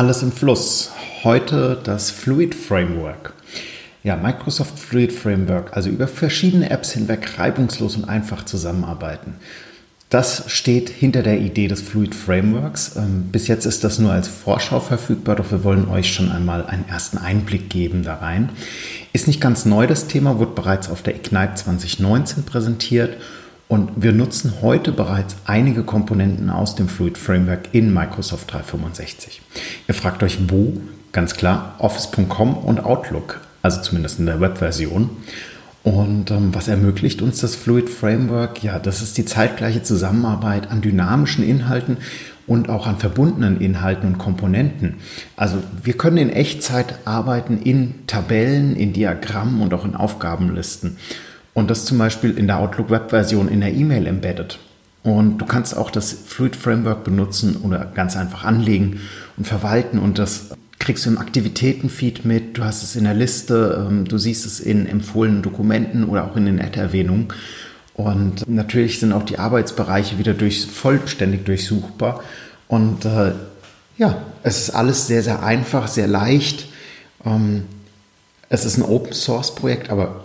Alles im Fluss. Heute das Fluid Framework. Ja, Microsoft Fluid Framework, also über verschiedene Apps hinweg reibungslos und einfach zusammenarbeiten. Das steht hinter der Idee des Fluid Frameworks. Ähm, bis jetzt ist das nur als Vorschau verfügbar, doch wir wollen euch schon einmal einen ersten Einblick geben da rein. Ist nicht ganz neu das Thema, wurde bereits auf der Ignite 2019 präsentiert und wir nutzen heute bereits einige Komponenten aus dem Fluid Framework in Microsoft 365. Ihr fragt euch wo? Ganz klar, Office.com und Outlook, also zumindest in der Webversion. Und ähm, was ermöglicht uns das Fluid Framework? Ja, das ist die zeitgleiche Zusammenarbeit an dynamischen Inhalten und auch an verbundenen Inhalten und Komponenten. Also wir können in Echtzeit arbeiten in Tabellen, in Diagrammen und auch in Aufgabenlisten. Und das zum Beispiel in der Outlook Web-Version in der E-Mail embedded. Und du kannst auch das Fluid Framework benutzen oder ganz einfach anlegen und verwalten und das kriegst du im Aktivitätenfeed mit, du hast es in der Liste, ähm, du siehst es in empfohlenen Dokumenten oder auch in den Ad-Erwähnungen. Und natürlich sind auch die Arbeitsbereiche wieder durch, vollständig durchsuchbar. Und äh, ja, es ist alles sehr, sehr einfach, sehr leicht. Ähm, es ist ein Open Source Projekt, aber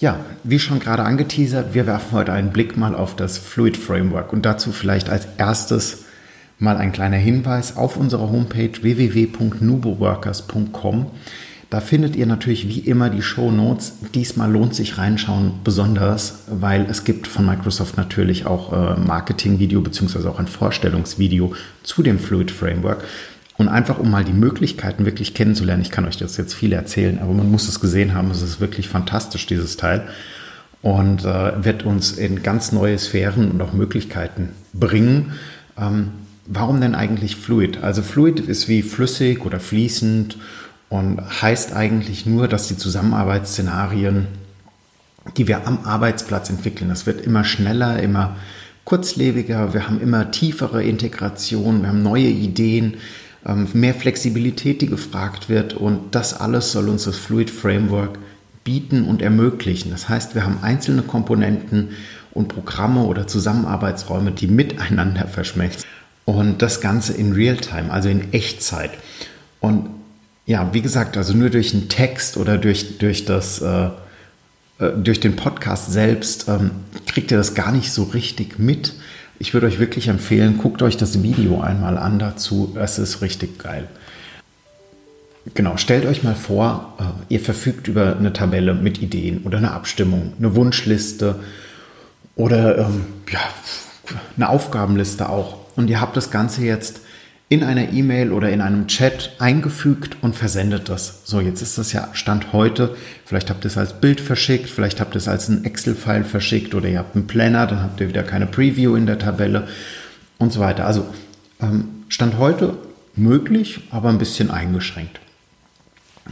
Ja, wie schon gerade angeteasert, wir werfen heute einen Blick mal auf das Fluid Framework und dazu vielleicht als erstes mal ein kleiner Hinweis auf unserer Homepage www.nuboworkers.com. Da findet ihr natürlich wie immer die Show Notes. Diesmal lohnt sich reinschauen besonders, weil es gibt von Microsoft natürlich auch äh, Marketing-Video beziehungsweise auch ein Vorstellungsvideo zu dem Fluid Framework. Und einfach, um mal die Möglichkeiten wirklich kennenzulernen. Ich kann euch das jetzt viel erzählen, aber man muss es gesehen haben. Es ist wirklich fantastisch, dieses Teil. Und äh, wird uns in ganz neue Sphären und auch Möglichkeiten bringen. Ähm, warum denn eigentlich Fluid? Also Fluid ist wie flüssig oder fließend und heißt eigentlich nur, dass die Zusammenarbeitsszenarien, die wir am Arbeitsplatz entwickeln, das wird immer schneller, immer kurzlebiger, wir haben immer tiefere Integration, wir haben neue Ideen, mehr Flexibilität, die gefragt wird und das alles soll uns das Fluid Framework bieten und ermöglichen. Das heißt, wir haben einzelne Komponenten und Programme oder Zusammenarbeitsräume, die miteinander verschmelzen. Und das Ganze in Realtime, also in Echtzeit. Und ja, wie gesagt, also nur durch einen Text oder durch, durch, das, äh, äh durch den Podcast selbst ähm, kriegt ihr das gar nicht so richtig mit. Ich würde euch wirklich empfehlen, guckt euch das Video einmal an dazu. Es ist richtig geil. Genau, stellt euch mal vor, äh, ihr verfügt über eine Tabelle mit Ideen oder eine Abstimmung, eine Wunschliste oder ähm, ja, eine Aufgabenliste auch. Und ihr habt das Ganze jetzt in einer E-Mail oder in einem Chat eingefügt und versendet das. So, jetzt ist das ja Stand heute. Vielleicht habt ihr es als Bild verschickt, vielleicht habt ihr es als ein Excel-File verschickt oder ihr habt einen Planner, dann habt ihr wieder keine Preview in der Tabelle und so weiter. Also ähm, Stand heute möglich, aber ein bisschen eingeschränkt.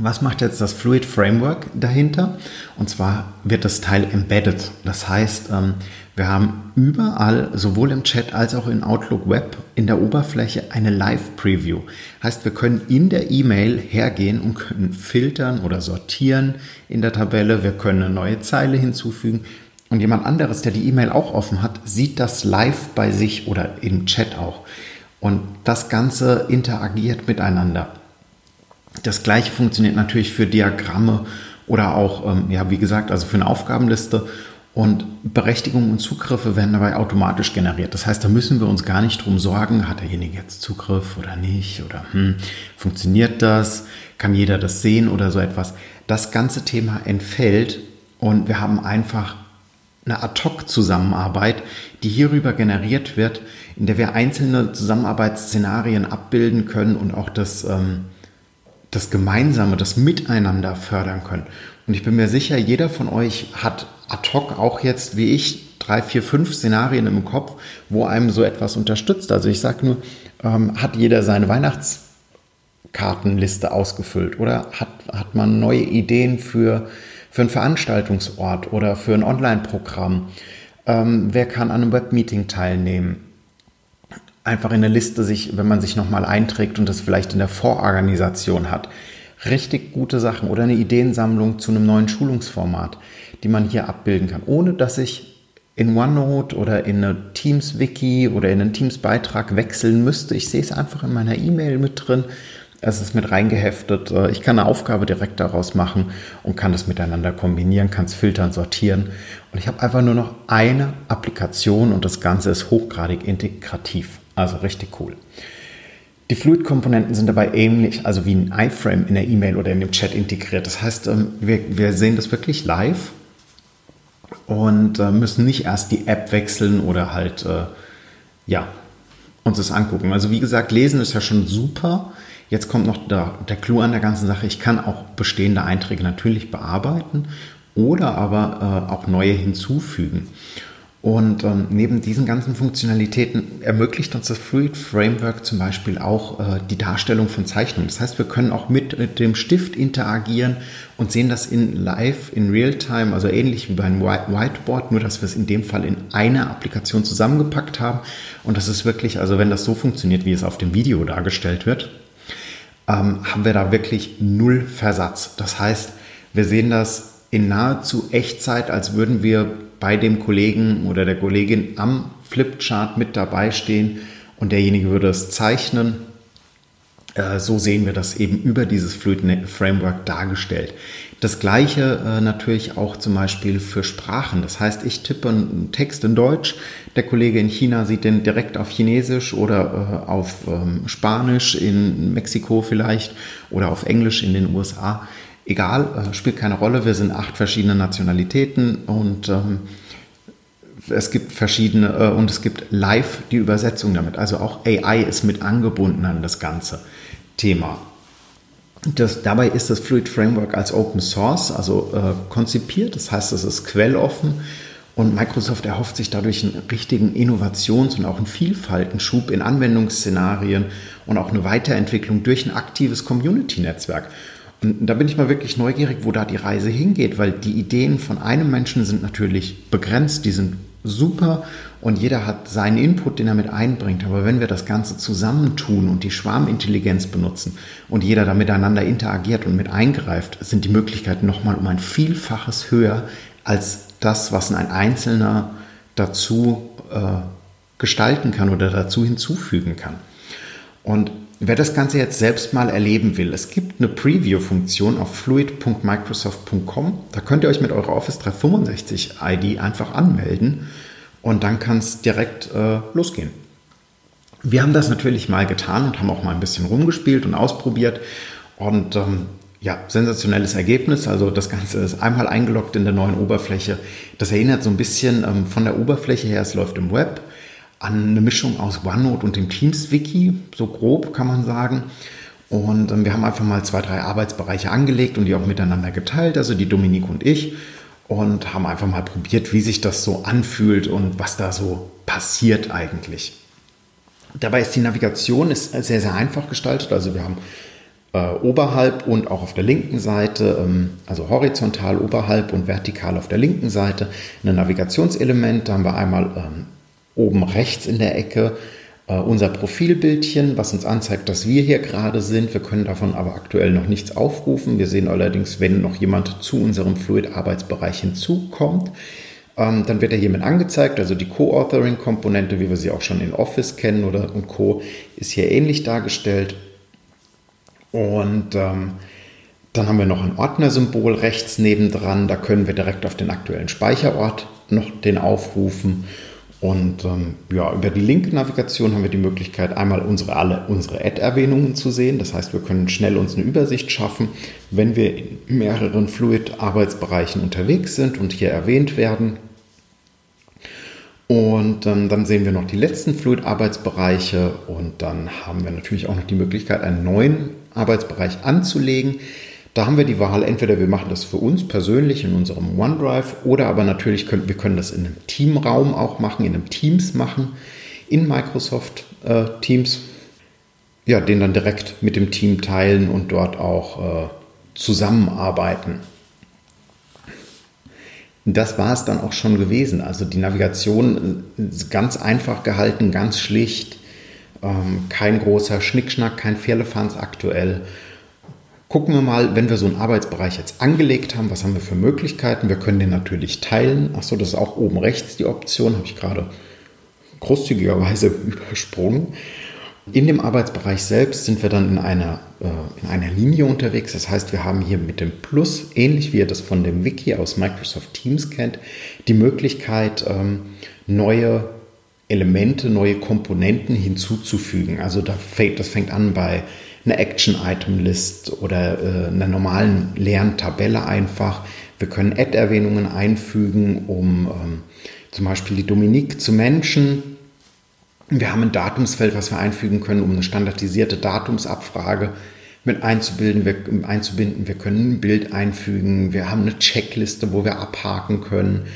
Was macht jetzt das Fluid Framework dahinter? Und zwar wird das Teil embedded. Das heißt, ähm, wir haben überall, sowohl im Chat als auch in Outlook Web, in der Oberfläche eine Live-Preview. Heißt, wir können in der E-Mail hergehen und können filtern oder sortieren in der Tabelle. Wir können eine neue Zeile hinzufügen. Und jemand anderes, der die E-Mail auch offen hat, sieht das live bei sich oder im Chat auch. Und das Ganze interagiert miteinander. Das gleiche funktioniert natürlich für Diagramme oder auch, ähm, ja, wie gesagt, also für eine Aufgabenliste und Berechtigungen und Zugriffe werden dabei automatisch generiert. Das heißt, da müssen wir uns gar nicht drum sorgen, hat derjenige jetzt Zugriff oder nicht oder hm, funktioniert das, kann jeder das sehen oder so etwas. Das ganze Thema entfällt und wir haben einfach eine Ad-Hoc-Zusammenarbeit, die hierüber generiert wird, in der wir einzelne Zusammenarbeitsszenarien abbilden können und auch das, ähm, das Gemeinsame, das Miteinander fördern können. Und ich bin mir sicher, jeder von euch hat ad hoc auch jetzt, wie ich, drei, vier, fünf Szenarien im Kopf, wo einem so etwas unterstützt. Also ich sage nur, ähm, hat jeder seine Weihnachts- Kartenliste ausgefüllt oder hat, hat man neue Ideen für, für einen Veranstaltungsort oder für ein Online-Programm? Ähm, wer kann an einem Webmeeting teilnehmen? Einfach in der Liste sich, wenn man sich nochmal einträgt und das vielleicht in der Vororganisation hat. Richtig gute Sachen oder eine Ideensammlung zu einem neuen Schulungsformat, die man hier abbilden kann, ohne dass ich in OneNote oder in eine Teams-Wiki oder in einen Teams-Beitrag wechseln müsste. Ich sehe es einfach in meiner E-Mail mit drin. Es ist mit reingeheftet. Äh, ich kann eine Aufgabe direkt daraus machen und kann das miteinander kombinieren, kann es filtern, sortieren. Und ich habe einfach nur noch eine Applikation und das Ganze ist hochgradig integrativ. Also richtig cool. Die Fluid-Komponenten sind dabei ähnlich, also wie ein iFrame in der E-Mail oder in dem Chat integriert. Das heißt, ähm, wir, wir sehen das wirklich live und äh, müssen nicht erst die App wechseln oder halt, äh, ja, uns das angucken. Also wie gesagt, lesen ist ja schon super. Jetzt kommt noch der, der Clou an der ganzen Sache. Ich kann auch bestehende Einträge natürlich bearbeiten oder aber äh, auch neue hinzufügen. Und ähm, neben diesen ganzen Funktionalitäten ermöglicht uns das Fluid Framework zum Beispiel auch äh, die Darstellung von Zeichnungen. Das heißt, wir können auch mit, mit dem Stift interagieren und sehen das in live, in Realtime, also ähnlich wie beim Whiteboard, nur dass wir es in dem Fall in einer Applikation zusammengepackt haben. Und das ist wirklich, also wenn das so funktioniert, wie es auf dem Video dargestellt wird, ähm, haben wir da wirklich null Versatz. Das heißt, wir sehen das in nahezu Echtzeit, als würden wir bei dem Kollegen oder der Kollegin am Flipchart mit dabei stehen und derjenige würde es zeichnen. Äh, so sehen wir das eben über dieses Fluid Framework dargestellt. Das gleiche äh, natürlich auch zum Beispiel für Sprachen. Das heißt, ich tippe einen Text in Deutsch, der Kollege in China sieht den direkt auf Chinesisch oder äh, auf ähm, Spanisch in Mexiko vielleicht oder auf Englisch in den USA egal, äh, spielt keine Rolle. Wir sind acht verschiedene Nationalitäten und ähm, es gibt verschiedene äh, und es gibt live die Übersetzung damit. Also auch AI ist mit angebunden an das ganze Thema. Das, dabei ist das Fluid Framework als Open Source, also äh, konzipiert. Das heißt, es ist quelloffen und Microsoft erhofft sich dadurch einen richtigen Innovations- und auch einen Vielfaltenschub in Anwendungsszenarien und auch eine Weiterentwicklung durch ein aktives Community-Netzwerk. Und da bin ich mal wirklich neugierig, wo da die Reise hingeht, weil die Ideen von einem Menschen sind natürlich begrenzt, die sind super und jeder hat seinen Input, den er mit einbringt. Aber wenn wir das Ganze zusammentun und die Schwarmintelligenz benutzen und jeder da miteinander interagiert und mit eingreift, sind die Möglichkeiten nochmal um ein Vielfaches höher als das, was ein Einzelner dazu äh, gestalten kann oder dazu hinzufügen kann. Und Wer das Ganze jetzt selbst mal erleben will, es gibt eine Preview-Funktion auf fluid.microsoft.com. Da könnt ihr euch mit eurer Office 365 ID einfach anmelden und dann kann es direkt äh, losgehen. Wir haben das natürlich mal getan und haben auch mal ein bisschen rumgespielt und ausprobiert und ähm, ja, sensationelles Ergebnis. Also das Ganze ist einmal eingeloggt in der neuen Oberfläche. Das erinnert so ein bisschen ähm, von der Oberfläche her, es läuft im Web an eine Mischung aus OneNote und dem Teams-Wiki, so grob kann man sagen. Und ähm, wir haben einfach mal zwei, drei Arbeitsbereiche angelegt und die auch miteinander geteilt, also die Dominique und ich, und haben einfach mal probiert, wie sich das so anfühlt und was da so passiert eigentlich. Dabei ist die Navigation ist sehr, sehr einfach gestaltet. Also wir haben äh, oberhalb und auch auf der linken Seite, ähm, also horizontal oberhalb und vertikal auf der linken Seite, ein Navigationselement. Da haben wir einmal ähm, oben rechts in der Ecke äh, unser Profilbildchen, was uns anzeigt, dass wir hier gerade sind. Wir können davon aber aktuell noch nichts aufrufen. Wir sehen allerdings, wenn noch jemand zu unserem Fluid-Arbeitsbereich hinzukommt, ähm, dann wird er hiermit angezeigt. Also die Co-Authoring-Komponente, wie wir sie auch schon in Office kennen oder und Co., ist hier ähnlich dargestellt. Und ähm, dann haben wir noch ein Ordnersymbol rechts nebendran. Da können wir direkt auf den aktuellen Speicherort noch den aufrufen. Und ähm, ja, über die linke Navigation haben wir die Möglichkeit, einmal unsere, alle unsere Ad-Erwähnungen zu sehen. Das heißt, wir können schnell uns eine Übersicht schaffen, wenn wir in mehreren Fluid-Arbeitsbereichen unterwegs sind und hier erwähnt werden. Und ähm, dann sehen wir noch die letzten Fluid-Arbeitsbereiche und dann haben wir natürlich auch noch die Möglichkeit, einen neuen Arbeitsbereich anzulegen. Da haben wir die Wahl, entweder wir machen das für uns persönlich in unserem OneDrive oder aber natürlich können wir können das in einem Teamraum auch machen, in einem Teams machen, in Microsoft äh, Teams. ja, den dann direkt mit dem Team teilen und dort auch äh, zusammenarbeiten. Das war es dann auch schon gewesen. Also die Navigation ist ganz einfach gehalten, ganz schlicht, ähm, kein großer Schnickschnack, kein Firlefanz aktuell. Gucken wir mal, wenn wir so einen Arbeitsbereich jetzt angelegt haben, was haben wir für Möglichkeiten? Wir können den natürlich teilen. Achso, das ist auch oben rechts die Option, habe ich gerade großzügigerweise übersprungen. In dem Arbeitsbereich selbst sind wir dann in einer, äh, in einer Linie unterwegs. Das heißt, wir haben hier mit dem Plus, ähnlich wie ihr das von dem Wiki aus Microsoft Teams kennt, die Möglichkeit, ähm, neue Elemente, neue Komponenten hinzuzufügen. Also da fängt, das fängt an bei einer Action-Item-List oder äh, einer normalen leeren Tabelle einfach. Wir können Add-Erwähnungen einfügen, um ähm, zum Beispiel die Dominique zu Menschen. Wir haben ein Datumsfeld, was wir einfügen können, um eine standardisierte Datumsabfrage mit einzubilden, wir, einzubinden. Wir können ein Bild einfügen. Wir haben eine Checkliste, wo wir abhaken können.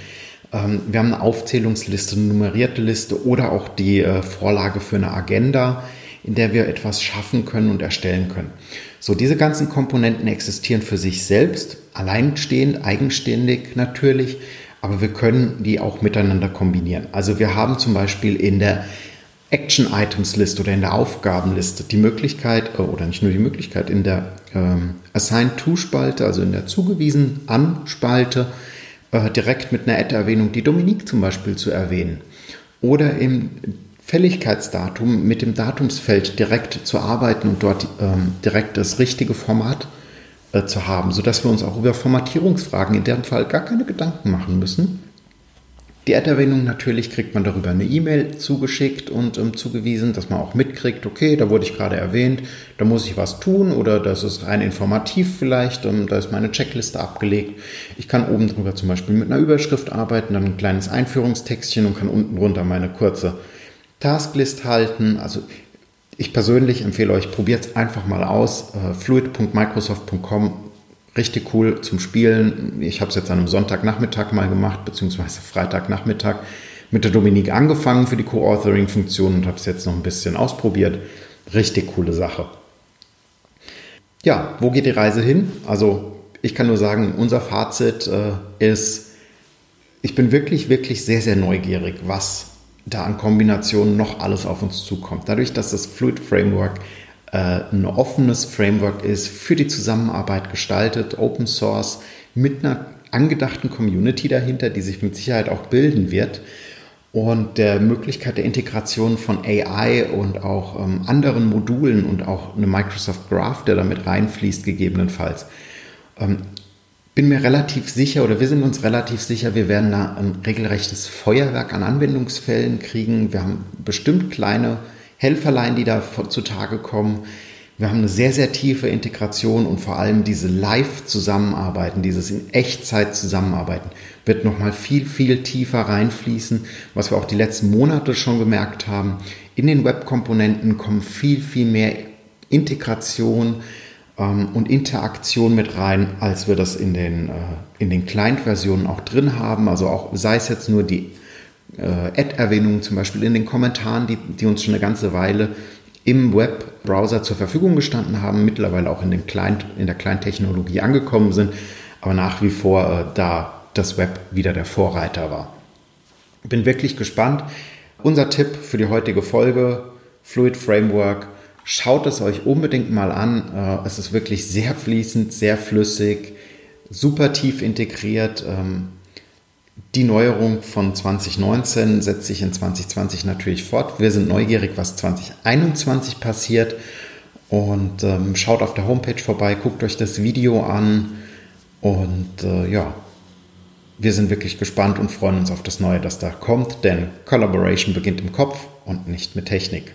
Ähm, wir haben eine Aufzählungsliste, eine nummerierte Liste oder auch die äh, Vorlage für eine Agenda, in der wir etwas schaffen können und erstellen können. So, diese ganzen Komponenten existieren für sich selbst, alleinstehend, eigenständig natürlich, aber wir können die auch miteinander kombinieren. Also wir haben zum Beispiel in der Action-Items-Liste oder in der Aufgabenliste die Möglichkeit, äh, oder nicht nur die Möglichkeit, in der ähm, Assigned-to-Spalte, also in der zugewiesen an-Spalte, äh, direkt mit einer Ad-Erwähnung die Dominique zum Beispiel zu erwähnen. Oder im Fälligkeitsdatum mit dem Datumsfeld direkt zu arbeiten und dort ähm, direkt das richtige Format äh, zu haben, sodass wir uns auch über Formatierungsfragen in dem Fall gar keine Gedanken machen müssen die Ad-Erwähnung natürlich kriegt man darüber eine E-Mail zugeschickt und ähm, zugewiesen, dass man auch mitkriegt, okay, da wurde ich gerade erwähnt, da muss ich was tun oder das ist rein informativ vielleicht, ähm, da ist meine Checkliste abgelegt. Ich kann oben drüber zum Beispiel mit einer Überschrift arbeiten, dann ein kleines Einführungstextchen und kann unten drunter meine kurze Tasklist halten. Also ich persönlich empfehle euch, probiert es einfach mal aus. Äh, fluid.microsoft.com richtig cool zum Spielen. Ich habe es jetzt an einem Sonntagnachmittag mal gemacht, beziehungsweise Freitagnachmittag mit der Dominique angefangen für die Co-Authoring-Funktion und habe es jetzt noch ein bisschen ausprobiert. Richtig coole Sache. Ja, wo geht die Reise hin? Also ich kann nur sagen, unser Fazit äh, ist, ich bin wirklich, wirklich sehr, sehr neugierig, was da an Kombinationen noch alles auf uns zukommt. Dadurch, dass das Fluid Framework äh, ein offenes Framework ist, für die Zusammenarbeit gestaltet, Open Source, mit einer angedachten Community dahinter, die sich mit Sicherheit auch bilden wird und der Möglichkeit der Integration von AI und auch ähm, anderen Modulen und auch eine Microsoft Graph, der damit reinfließt, gegebenenfalls. Ähm, bin mir relativ sicher oder wir sind uns relativ sicher, wir werden da ein regelrechtes Feuerwerk an Anwendungsfällen kriegen. Wir haben bestimmt kleine Helferlein, die da zutage kommen. Wir haben eine sehr, sehr tiefe Integration und vor allem diese Live-Zusammenarbeiten, dieses in Echtzeit Zusammenarbeiten, wird nochmal viel, viel tiefer reinfließen, was wir auch die letzten Monate schon gemerkt haben. In den Web-Komponenten kommen viel, viel mehr Integration ähm, und Interaktion mit rein, als wir das in den, äh, in den Client-Versionen auch drin haben. Also auch sei es jetzt nur die äh, Ad-Erwähnungen zum Beispiel in den Kommentaren, die, die uns schon eine ganze Weile im Webbrowser zur Verfügung gestanden haben, mittlerweile auch in, den Client, in der Client-Technologie angekommen sind, aber nach wie vor äh, da das Web wieder der Vorreiter war. Bin wirklich gespannt. Unser Tipp für die heutige Folge, Fluid Framework, schaut es euch unbedingt mal an. Äh, es ist wirklich sehr fließend, sehr flüssig, super tief integriert. Ähm, die Neuerung von 2019 setzt sich in 2020 natürlich fort. Wir sind neugierig, was 2021 passiert. Und ähm, schaut auf der Homepage vorbei, guckt euch das Video an. Und äh, ja, wir sind wirklich gespannt und freuen uns auf das Neue, das da kommt. Denn Collaboration beginnt im Kopf und nicht mit Technik.